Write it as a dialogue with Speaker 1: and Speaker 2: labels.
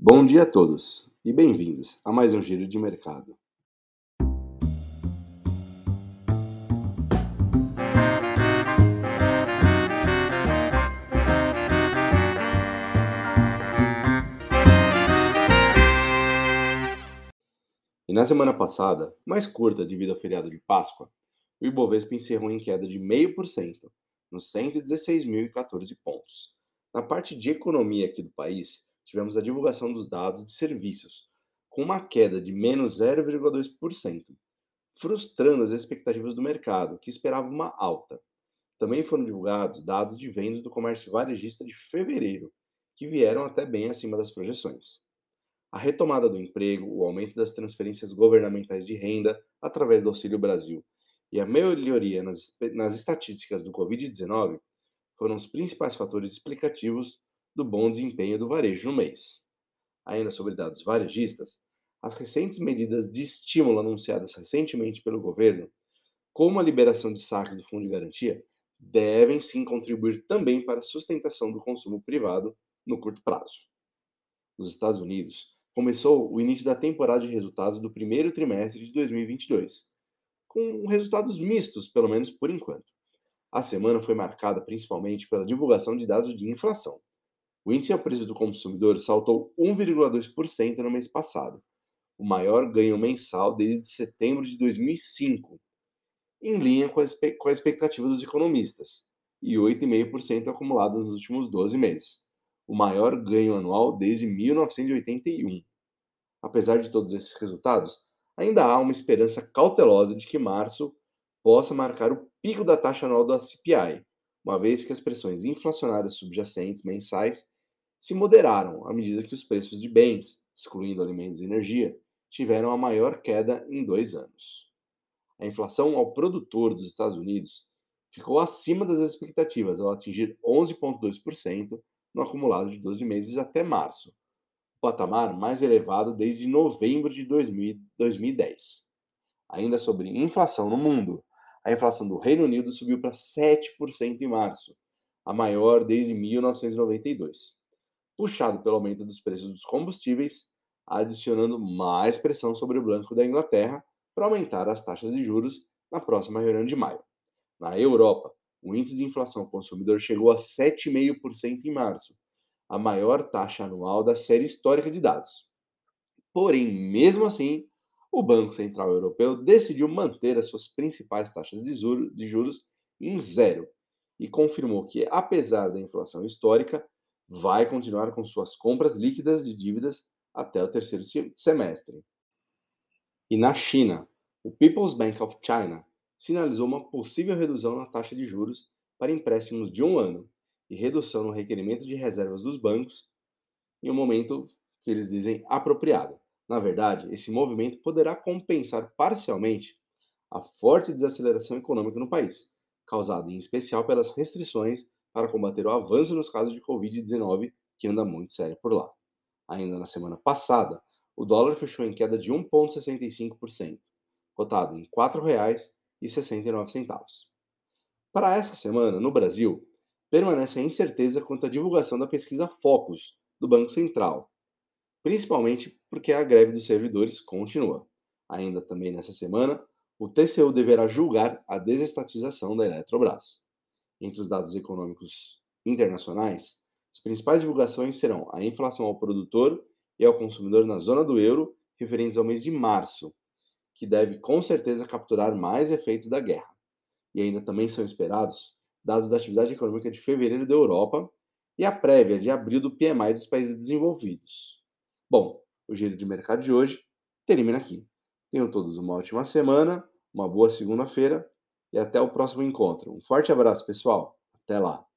Speaker 1: Bom dia a todos e bem-vindos a mais um Giro de Mercado. E na semana passada, mais curta devido ao feriado de Páscoa, o Ibovespa encerrou em queda de 0,5%, nos 116.014 pontos. Na parte de economia aqui do país, tivemos a divulgação dos dados de serviços, com uma queda de menos 0,2%, frustrando as expectativas do mercado, que esperava uma alta. Também foram divulgados dados de vendas do comércio varejista de fevereiro, que vieram até bem acima das projeções. A retomada do emprego, o aumento das transferências governamentais de renda através do Auxílio Brasil e a melhoria nas, nas estatísticas do Covid-19 foram os principais fatores explicativos do bom desempenho do varejo no mês. Ainda sobre dados varejistas, as recentes medidas de estímulo anunciadas recentemente pelo governo, como a liberação de saques do Fundo de Garantia, devem sim contribuir também para a sustentação do consumo privado no curto prazo. Nos Estados Unidos, começou o início da temporada de resultados do primeiro trimestre de 2022, com resultados mistos, pelo menos por enquanto. A semana foi marcada principalmente pela divulgação de dados de inflação. O índice ao preço do consumidor saltou 1,2% no mês passado, o maior ganho mensal desde setembro de 2005, em linha com a expectativa dos economistas, e 8,5% acumulado nos últimos 12 meses, o maior ganho anual desde 1981. Apesar de todos esses resultados, ainda há uma esperança cautelosa de que março possa marcar o pico da taxa anual do CPI, uma vez que as pressões inflacionárias subjacentes mensais se moderaram à medida que os preços de bens, excluindo alimentos e energia, tiveram a maior queda em dois anos. A inflação ao produtor dos Estados Unidos ficou acima das expectativas ao atingir 11,2% no acumulado de 12 meses até março, patamar mais elevado desde novembro de 2010. Ainda sobre inflação no mundo, a inflação do Reino Unido subiu para 7% em março, a maior desde 1992, puxado pelo aumento dos preços dos combustíveis, adicionando mais pressão sobre o Banco da Inglaterra para aumentar as taxas de juros na próxima reunião de maio. Na Europa, o índice de inflação consumidor chegou a 7,5% em março, a maior taxa anual da série histórica de dados. Porém, mesmo assim, o Banco Central Europeu decidiu manter as suas principais taxas de juros em zero e confirmou que, apesar da inflação histórica, vai continuar com suas compras líquidas de dívidas até o terceiro semestre. E na China, o People's Bank of China sinalizou uma possível redução na taxa de juros para empréstimos de um ano e redução no requerimento de reservas dos bancos em um momento que eles dizem apropriado. Na verdade, esse movimento poderá compensar parcialmente a forte desaceleração econômica no país, causada em especial pelas restrições para combater o avanço nos casos de Covid-19, que anda muito sério por lá. Ainda na semana passada, o dólar fechou em queda de 1,65%, cotado em R$ 4,69. Para essa semana, no Brasil, permanece a incerteza quanto à divulgação da pesquisa Focus do Banco Central, principalmente porque a greve dos servidores continua. Ainda também nessa semana, o TCU deverá julgar a desestatização da Eletrobras. Entre os dados econômicos internacionais, as principais divulgações serão a inflação ao produtor e ao consumidor na zona do euro, referentes ao mês de março, que deve com certeza capturar mais efeitos da guerra. E ainda também são esperados dados da atividade econômica de fevereiro da Europa e a prévia de abril do PMI dos países desenvolvidos. Bom, o giro de mercado de hoje termina aqui. Tenham todos uma ótima semana, uma boa segunda-feira e até o próximo encontro. Um forte abraço, pessoal. Até lá.